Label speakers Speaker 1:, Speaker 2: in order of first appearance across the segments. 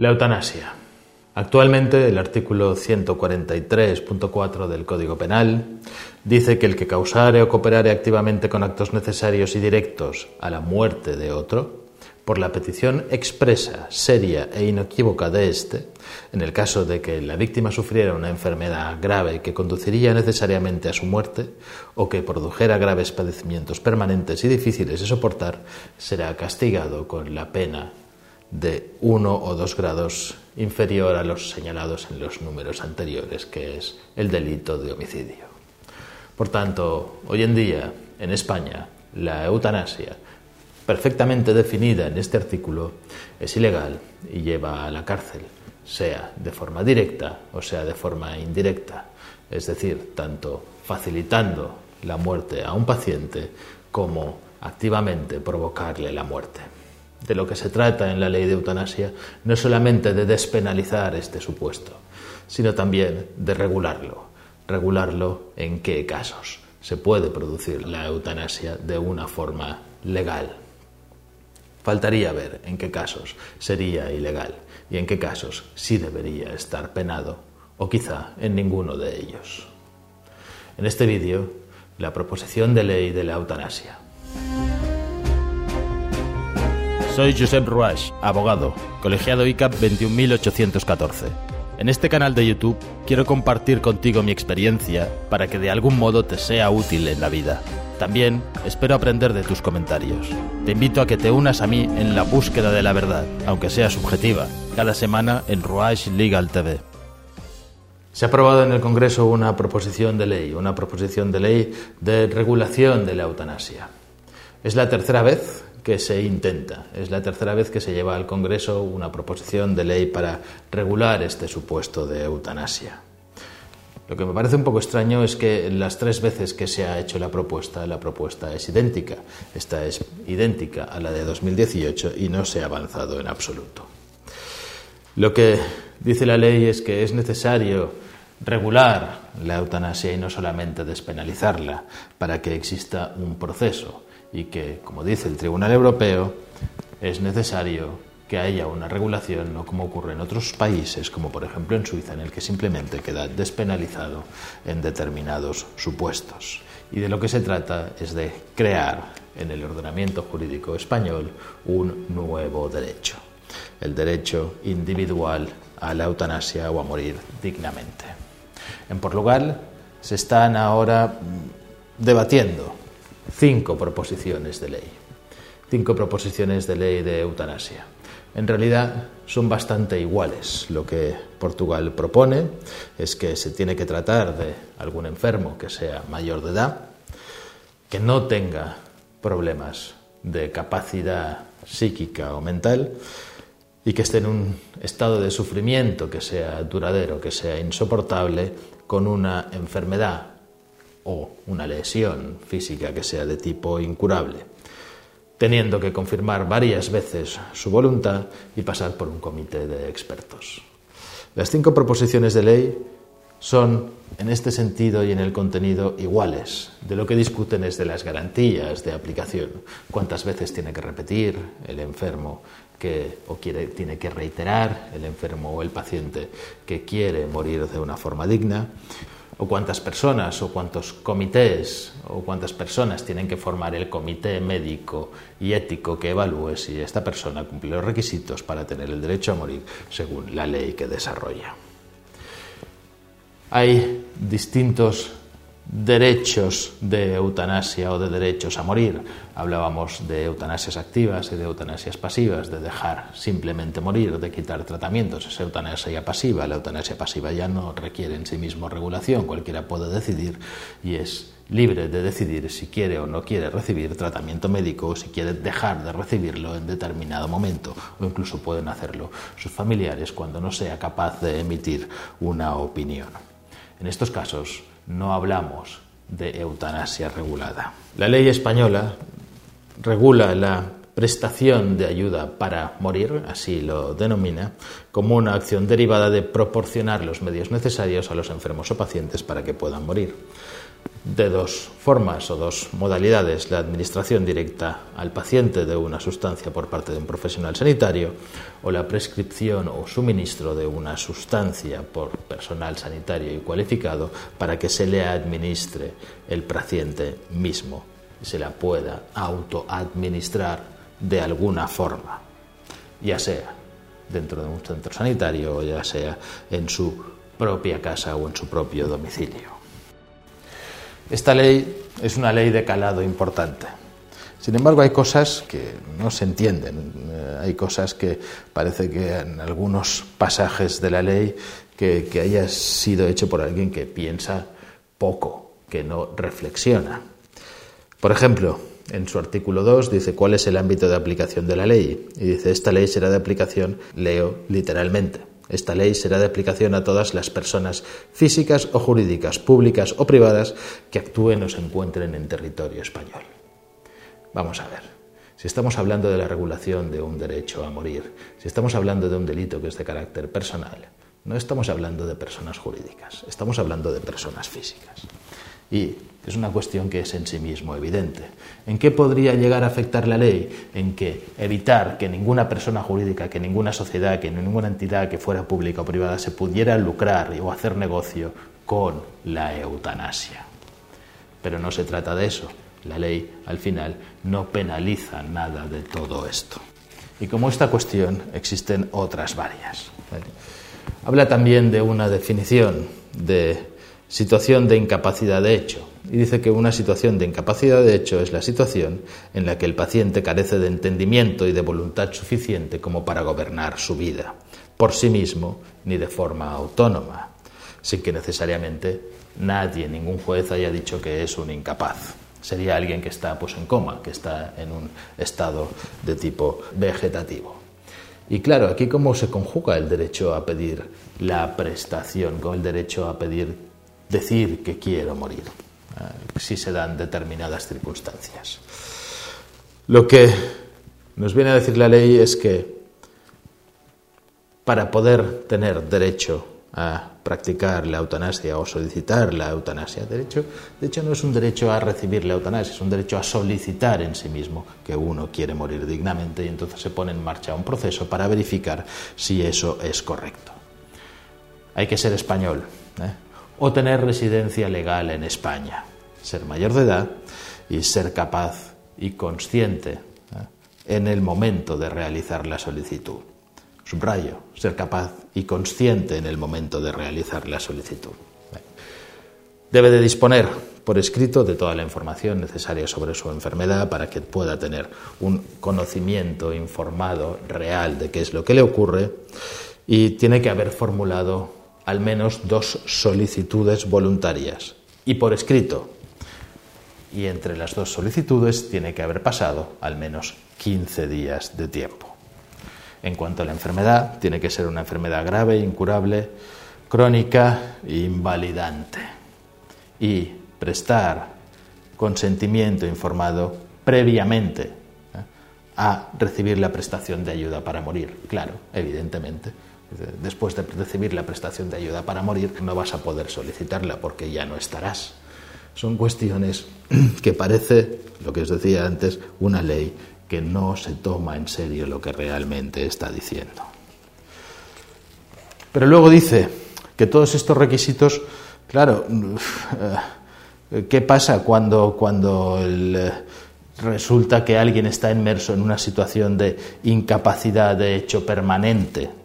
Speaker 1: La eutanasia. Actualmente el artículo 143.4 del Código Penal dice que el que causare o cooperare activamente con actos necesarios y directos a la muerte de otro, por la petición expresa, seria e inequívoca de éste, en el caso de que la víctima sufriera una enfermedad grave que conduciría necesariamente a su muerte o que produjera graves padecimientos permanentes y difíciles de soportar, será castigado con la pena de uno o dos grados inferior a los señalados en los números anteriores, que es el delito de homicidio. Por tanto, hoy en día, en España, la eutanasia, perfectamente definida en este artículo, es ilegal y lleva a la cárcel, sea de forma directa o sea de forma indirecta, es decir, tanto facilitando la muerte a un paciente como activamente provocarle la muerte de lo que se trata en la ley de eutanasia no solamente de despenalizar este supuesto, sino también de regularlo. Regularlo en qué casos se puede producir la eutanasia de una forma legal. Faltaría ver en qué casos sería ilegal y en qué casos sí debería estar penado o quizá en ninguno de ellos. En este vídeo, la proposición de ley de la eutanasia.
Speaker 2: Soy Josep Ruach, abogado, colegiado ICAP 21814. En este canal de YouTube quiero compartir contigo mi experiencia para que de algún modo te sea útil en la vida. También espero aprender de tus comentarios. Te invito a que te unas a mí en la búsqueda de la verdad, aunque sea subjetiva, cada semana en Ruach Legal TV.
Speaker 1: Se ha aprobado en el Congreso una proposición de ley, una proposición de ley de regulación de la eutanasia. Es la tercera vez que se intenta. Es la tercera vez que se lleva al Congreso una proposición de ley para regular este supuesto de eutanasia. Lo que me parece un poco extraño es que las tres veces que se ha hecho la propuesta, la propuesta es idéntica. Esta es idéntica a la de 2018 y no se ha avanzado en absoluto. Lo que dice la ley es que es necesario regular la eutanasia y no solamente despenalizarla para que exista un proceso y que, como dice el Tribunal Europeo, es necesario que haya una regulación, no como ocurre en otros países, como por ejemplo en Suiza, en el que simplemente queda despenalizado en determinados supuestos. Y de lo que se trata es de crear en el ordenamiento jurídico español un nuevo derecho, el derecho individual a la eutanasia o a morir dignamente. En Portugal se están ahora debatiendo cinco proposiciones de ley. Cinco proposiciones de ley de eutanasia. En realidad son bastante iguales. Lo que Portugal propone es que se tiene que tratar de algún enfermo que sea mayor de edad, que no tenga problemas de capacidad psíquica o mental y que esté en un estado de sufrimiento que sea duradero, que sea insoportable, con una enfermedad o una lesión física que sea de tipo incurable, teniendo que confirmar varias veces su voluntad y pasar por un comité de expertos. Las cinco proposiciones de ley son, en este sentido y en el contenido, iguales. De lo que discuten es de las garantías de aplicación. Cuántas veces tiene que repetir el enfermo que, o quiere, tiene que reiterar el enfermo o el paciente que quiere morir de una forma digna o cuántas personas o cuántos comités o cuántas personas tienen que formar el comité médico y ético que evalúe si esta persona cumple los requisitos para tener el derecho a morir según la ley que desarrolla. Hay distintos derechos de eutanasia o de derechos a morir. Hablábamos de eutanasias activas y de eutanasias pasivas, de dejar simplemente morir, de quitar tratamientos. Es eutanasia pasiva. La eutanasia pasiva ya no requiere en sí mismo regulación. Cualquiera puede decidir y es libre de decidir si quiere o no quiere recibir tratamiento médico o si quiere dejar de recibirlo en determinado momento o incluso pueden hacerlo sus familiares cuando no sea capaz de emitir una opinión. En estos casos, no hablamos de eutanasia regulada. La ley española regula la prestación de ayuda para morir, así lo denomina, como una acción derivada de proporcionar los medios necesarios a los enfermos o pacientes para que puedan morir. De dos formas o dos modalidades, la administración directa al paciente de una sustancia por parte de un profesional sanitario o la prescripción o suministro de una sustancia por personal sanitario y cualificado para que se le administre el paciente mismo y se la pueda autoadministrar de alguna forma, ya sea dentro de un centro sanitario o ya sea en su propia casa o en su propio domicilio. Esta ley es una ley de calado importante. Sin embargo, hay cosas que no se entienden. Eh, hay cosas que parece que en algunos pasajes de la ley que, que haya sido hecho por alguien que piensa poco, que no reflexiona. Por ejemplo, en su artículo 2 dice cuál es el ámbito de aplicación de la ley. Y dice, esta ley será de aplicación, leo literalmente, esta ley será de aplicación a todas las personas físicas o jurídicas, públicas o privadas que actúen o se encuentren en territorio español. Vamos a ver. Si estamos hablando de la regulación de un derecho a morir, si estamos hablando de un delito que es de carácter personal, no estamos hablando de personas jurídicas, estamos hablando de personas físicas. Y es una cuestión que es en sí mismo evidente. ¿En qué podría llegar a afectar la ley? En que evitar que ninguna persona jurídica, que ninguna sociedad, que ninguna entidad que fuera pública o privada se pudiera lucrar o hacer negocio con la eutanasia. Pero no se trata de eso. La ley, al final, no penaliza nada de todo esto. Y como esta cuestión, existen otras varias. Habla también de una definición de situación de incapacidad de hecho. Y dice que una situación de incapacidad de hecho es la situación en la que el paciente carece de entendimiento y de voluntad suficiente como para gobernar su vida, por sí mismo ni de forma autónoma, sin que necesariamente nadie, ningún juez haya dicho que es un incapaz. Sería alguien que está pues, en coma, que está en un estado de tipo vegetativo. Y claro, aquí cómo se conjuga el derecho a pedir la prestación con el derecho a pedir decir que quiero morir, eh, si se dan determinadas circunstancias. Lo que nos viene a decir la ley es que para poder tener derecho a practicar la eutanasia o solicitar la eutanasia. De hecho, de hecho, no es un derecho a recibir la eutanasia, es un derecho a solicitar en sí mismo que uno quiere morir dignamente y entonces se pone en marcha un proceso para verificar si eso es correcto. Hay que ser español. ¿eh? O tener residencia legal en España, ser mayor de edad y ser capaz y consciente ¿eh? en el momento de realizar la solicitud. Subrayo, ser capaz y consciente en el momento de realizar la solicitud. Debe de disponer por escrito de toda la información necesaria sobre su enfermedad para que pueda tener un conocimiento informado real de qué es lo que le ocurre y tiene que haber formulado al menos dos solicitudes voluntarias y por escrito. Y entre las dos solicitudes tiene que haber pasado al menos 15 días de tiempo. En cuanto a la enfermedad, tiene que ser una enfermedad grave, incurable, crónica e invalidante. Y prestar consentimiento informado previamente ¿eh? a recibir la prestación de ayuda para morir. Claro, evidentemente Después de recibir la prestación de ayuda para morir, no vas a poder solicitarla porque ya no estarás. Son cuestiones que parece, lo que os decía antes, una ley que no se toma en serio lo que realmente está diciendo. Pero luego dice que todos estos requisitos, claro, ¿qué pasa cuando, cuando resulta que alguien está inmerso en una situación de incapacidad de hecho permanente?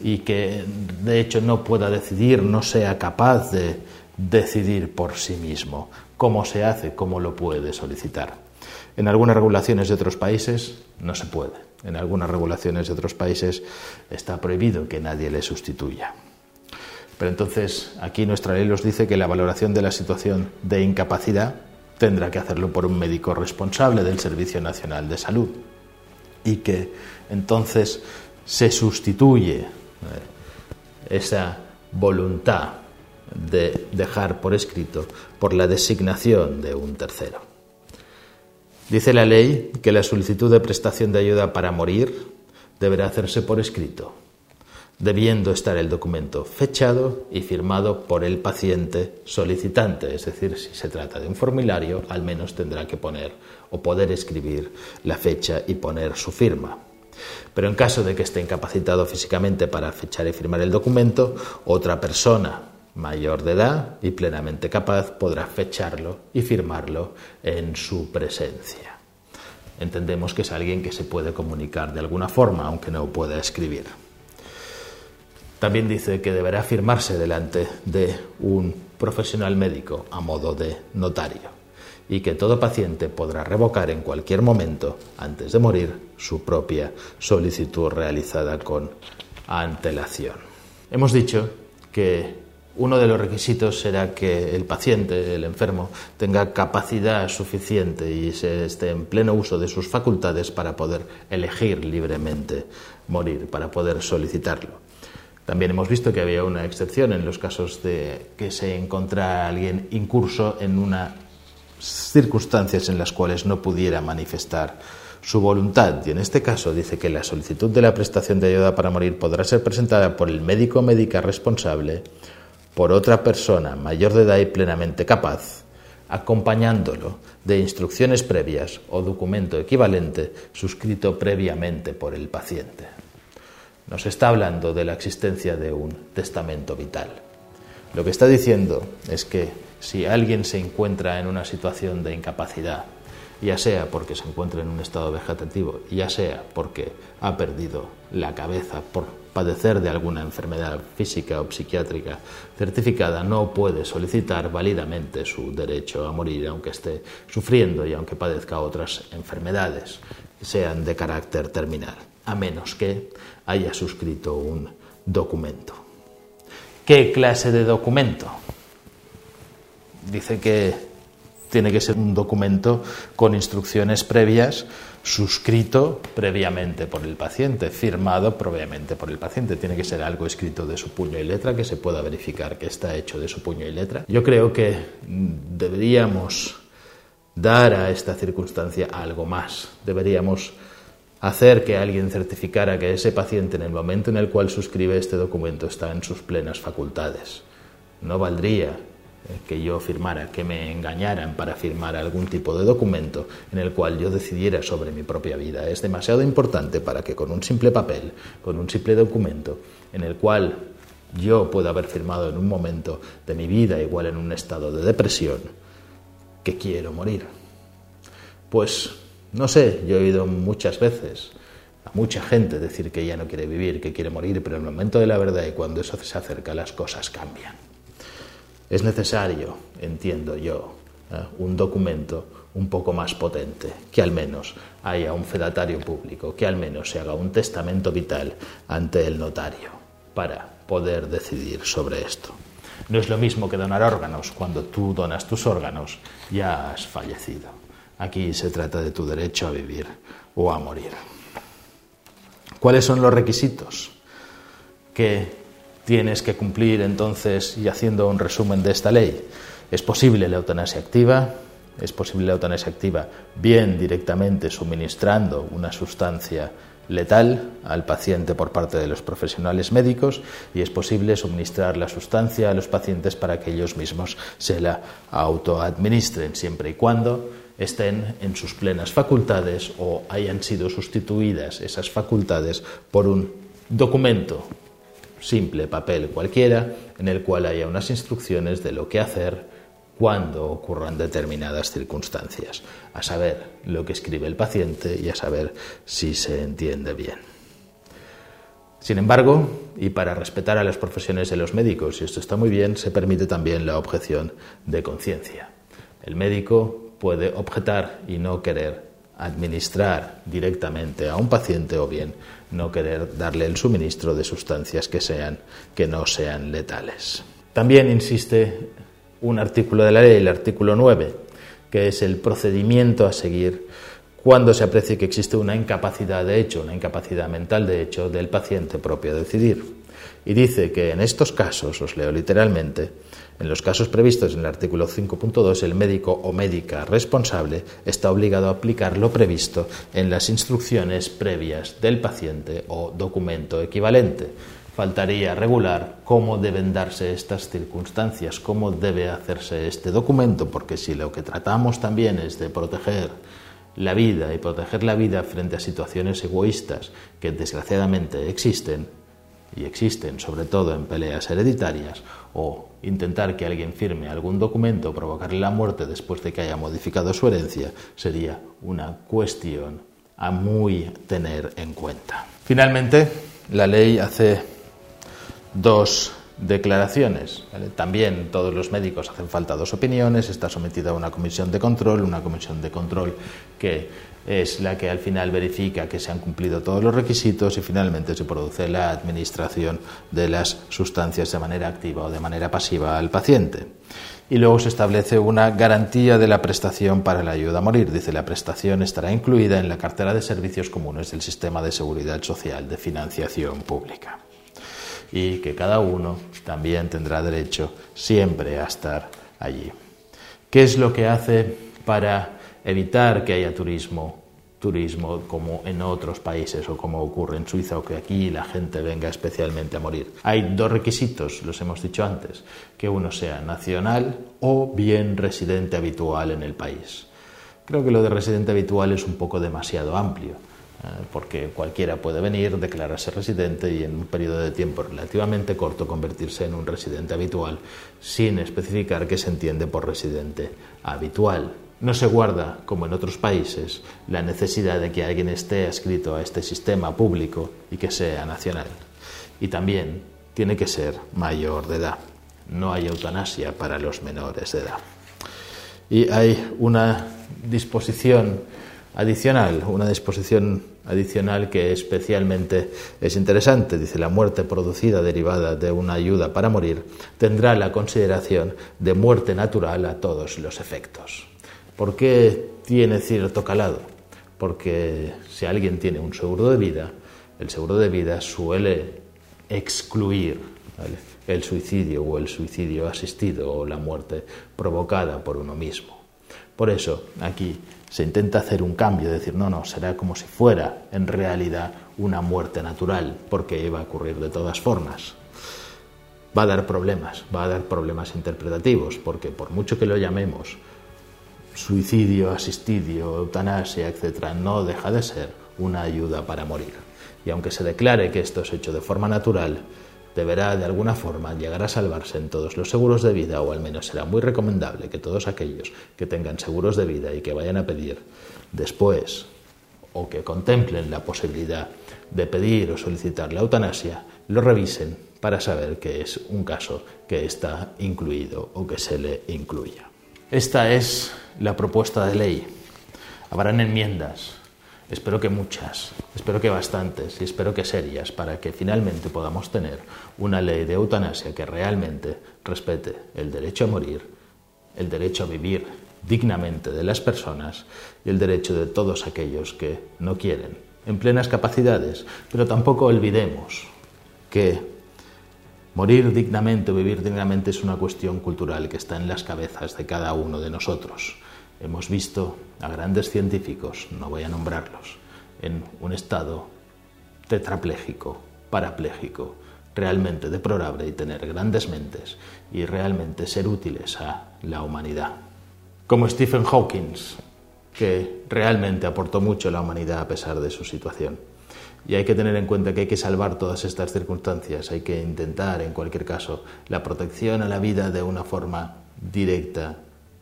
Speaker 1: Y que de hecho no pueda decidir, no sea capaz de decidir por sí mismo. ¿Cómo se hace? ¿Cómo lo puede solicitar? En algunas regulaciones de otros países no se puede. En algunas regulaciones de otros países está prohibido que nadie le sustituya. Pero entonces aquí nuestra ley nos dice que la valoración de la situación de incapacidad tendrá que hacerlo por un médico responsable del Servicio Nacional de Salud y que entonces se sustituye esa voluntad de dejar por escrito por la designación de un tercero. Dice la ley que la solicitud de prestación de ayuda para morir deberá hacerse por escrito. debiendo estar el documento fechado y firmado por el paciente solicitante. Es decir, si se trata de un formulario, al menos tendrá que poner o poder escribir la fecha y poner su firma. Pero en caso de que esté incapacitado físicamente para fechar y firmar el documento, otra persona mayor de edad y plenamente capaz podrá fecharlo y firmarlo en su presencia. Entendemos que es alguien que se puede comunicar de alguna forma, aunque no pueda escribir. También dice que deberá firmarse delante de un profesional médico a modo de notario y que todo paciente podrá revocar en cualquier momento, antes de morir, su propia solicitud realizada con antelación. Hemos dicho que uno de los requisitos será que el paciente, el enfermo, tenga capacidad suficiente y se esté en pleno uso de sus facultades para poder elegir libremente morir, para poder solicitarlo. También hemos visto que había una excepción en los casos de que se encontrara alguien incurso en unas circunstancias en las cuales no pudiera manifestar su voluntad. Y en este caso dice que la solicitud de la prestación de ayuda para morir podrá ser presentada por el médico o médica responsable, por otra persona mayor de edad y plenamente capaz, acompañándolo de instrucciones previas o documento equivalente suscrito previamente por el paciente nos está hablando de la existencia de un testamento vital. Lo que está diciendo es que si alguien se encuentra en una situación de incapacidad, ya sea porque se encuentra en un estado vegetativo, ya sea porque ha perdido la cabeza por padecer de alguna enfermedad física o psiquiátrica certificada, no puede solicitar válidamente su derecho a morir, aunque esté sufriendo y aunque padezca otras enfermedades, sean de carácter terminal a menos que haya suscrito un documento. ¿Qué clase de documento? Dice que tiene que ser un documento con instrucciones previas, suscrito previamente por el paciente, firmado previamente por el paciente. Tiene que ser algo escrito de su puño y letra, que se pueda verificar que está hecho de su puño y letra. Yo creo que deberíamos dar a esta circunstancia algo más. Deberíamos hacer que alguien certificara que ese paciente en el momento en el cual suscribe este documento está en sus plenas facultades. No valdría que yo firmara, que me engañaran para firmar algún tipo de documento en el cual yo decidiera sobre mi propia vida. Es demasiado importante para que con un simple papel, con un simple documento, en el cual yo pueda haber firmado en un momento de mi vida, igual en un estado de depresión, que quiero morir. Pues no sé, yo he oído muchas veces a mucha gente decir que ya no quiere vivir, que quiere morir, pero en el momento de la verdad y cuando eso se acerca las cosas cambian. Es necesario, entiendo yo, ¿eh? un documento un poco más potente, que al menos haya un fedatario público, que al menos se haga un testamento vital ante el notario para poder decidir sobre esto. No es lo mismo que donar órganos. Cuando tú donas tus órganos ya has fallecido. Aquí se trata de tu derecho a vivir o a morir. ¿Cuáles son los requisitos que tienes que cumplir entonces y haciendo un resumen de esta ley? ¿Es posible la eutanasia activa? ¿Es posible la eutanasia activa bien directamente suministrando una sustancia letal al paciente por parte de los profesionales médicos y es posible suministrar la sustancia a los pacientes para que ellos mismos se la autoadministren siempre y cuando estén en sus plenas facultades o hayan sido sustituidas esas facultades por un documento simple, papel cualquiera, en el cual haya unas instrucciones de lo que hacer cuando ocurran determinadas circunstancias, a saber lo que escribe el paciente y a saber si se entiende bien. Sin embargo, y para respetar a las profesiones de los médicos, y esto está muy bien, se permite también la objeción de conciencia. El médico puede objetar y no querer administrar directamente a un paciente o bien no querer darle el suministro de sustancias que sean que no sean letales. También insiste un artículo de la ley, el artículo 9, que es el procedimiento a seguir cuando se aprecie que existe una incapacidad de hecho, una incapacidad mental de hecho del paciente propio a decidir. Y dice que en estos casos, os leo literalmente, en los casos previstos en el artículo 5.2, el médico o médica responsable está obligado a aplicar lo previsto en las instrucciones previas del paciente o documento equivalente. faltaría regular cómo deben darse estas circunstancias, cómo debe hacerse este documento, porque si lo que tratamos también es de proteger la vida y proteger la vida frente a situaciones egoístas que desgraciadamente existen, y existen sobre todo en peleas hereditarias, o intentar que alguien firme algún documento o provocarle la muerte después de que haya modificado su herencia, sería una cuestión a muy tener en cuenta. Finalmente, la ley hace dos declaraciones. También todos los médicos hacen falta dos opiniones, está sometida a una comisión de control, una comisión de control que es la que al final verifica que se han cumplido todos los requisitos y finalmente se produce la administración de las sustancias de manera activa o de manera pasiva al paciente. Y luego se establece una garantía de la prestación para la ayuda a morir. Dice la prestación estará incluida en la cartera de servicios comunes del sistema de seguridad social de financiación pública y que cada uno también tendrá derecho siempre a estar allí. ¿Qué es lo que hace para evitar que haya turismo? Turismo como en otros países o como ocurre en Suiza o que aquí la gente venga especialmente a morir. Hay dos requisitos, los hemos dicho antes, que uno sea nacional o bien residente habitual en el país. Creo que lo de residente habitual es un poco demasiado amplio eh, porque cualquiera puede venir, declararse residente y en un periodo de tiempo relativamente corto convertirse en un residente habitual sin especificar qué se entiende por residente habitual. No se guarda, como en otros países, la necesidad de que alguien esté adscrito a este sistema público y que sea nacional. Y también tiene que ser mayor de edad. No hay eutanasia para los menores de edad. Y hay una disposición adicional, una disposición adicional que especialmente es interesante. Dice, la muerte producida derivada de una ayuda para morir tendrá la consideración de muerte natural a todos los efectos. ¿Por qué tiene cierto calado? Porque si alguien tiene un seguro de vida, el seguro de vida suele excluir el suicidio o el suicidio asistido o la muerte provocada por uno mismo. Por eso, aquí se intenta hacer un cambio, decir, no, no, será como si fuera en realidad una muerte natural, porque iba a ocurrir de todas formas. Va a dar problemas, va a dar problemas interpretativos, porque por mucho que lo llamemos suicidio, asistidio, eutanasia, etc., no deja de ser una ayuda para morir. Y aunque se declare que esto es hecho de forma natural, deberá de alguna forma llegar a salvarse en todos los seguros de vida o al menos será muy recomendable que todos aquellos que tengan seguros de vida y que vayan a pedir después o que contemplen la posibilidad de pedir o solicitar la eutanasia, lo revisen para saber que es un caso que está incluido o que se le incluya. Esta es la propuesta de ley. Habrán enmiendas, Espero que muchas, espero que bastantes y espero que serias para que finalmente podamos tener una ley de eutanasia que realmente respete el derecho a morir, el derecho a vivir dignamente de las personas y el derecho de todos aquellos que no quieren, en plenas capacidades, pero tampoco olvidemos que morir dignamente o vivir dignamente es una cuestión cultural que está en las cabezas de cada uno de nosotros. Hemos visto a grandes científicos, no voy a nombrarlos, en un estado tetrapléjico, parapléjico, realmente deplorable y tener grandes mentes y realmente ser útiles a la humanidad. Como Stephen Hawking, que realmente aportó mucho a la humanidad a pesar de su situación. Y hay que tener en cuenta que hay que salvar todas estas circunstancias, hay que intentar, en cualquier caso, la protección a la vida de una forma directa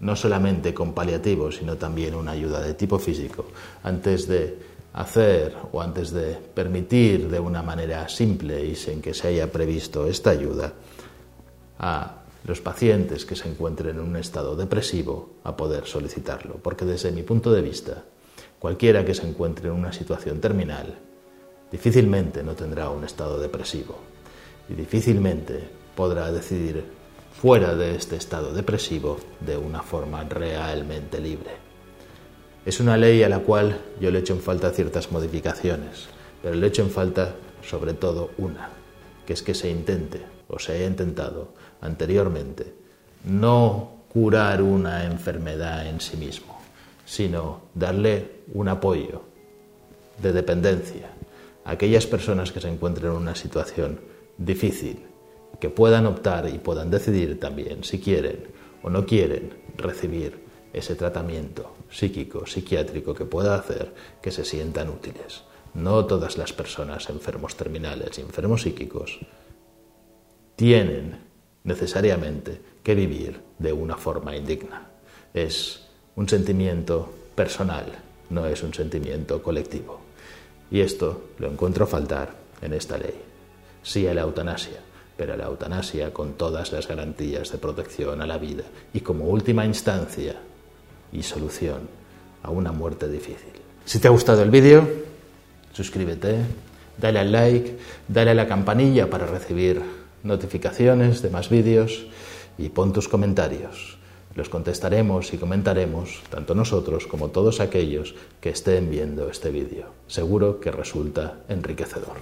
Speaker 1: no solamente con paliativos, sino también una ayuda de tipo físico, antes de hacer o antes de permitir de una manera simple y sin que se haya previsto esta ayuda a los pacientes que se encuentren en un estado depresivo a poder solicitarlo. Porque desde mi punto de vista, cualquiera que se encuentre en una situación terminal difícilmente no tendrá un estado depresivo y difícilmente podrá decidir fuera de este estado depresivo de una forma realmente libre. Es una ley a la cual yo le echo en falta ciertas modificaciones, pero le echo en falta sobre todo una, que es que se intente, o se haya intentado anteriormente, no curar una enfermedad en sí mismo, sino darle un apoyo de dependencia aquellas personas que se encuentren en una situación difícil, que puedan optar y puedan decidir también si quieren o no quieren recibir ese tratamiento psíquico, psiquiátrico que pueda hacer que se sientan útiles. No todas las personas enfermos terminales y enfermos psíquicos tienen necesariamente que vivir de una forma indigna. Es un sentimiento personal, no es un sentimiento colectivo. Y esto lo encuentro faltar en esta ley. Sí a la eutanasia, pero a la eutanasia con todas las garantías de protección a la vida y como última instancia y solución a una muerte difícil. Si te ha gustado el vídeo, suscríbete, dale al like, dale a la campanilla para recibir notificaciones de más vídeos y pon tus comentarios. Los contestaremos y comentaremos, tanto nosotros como todos aquellos que estén viendo este vídeo. Seguro que resulta enriquecedor.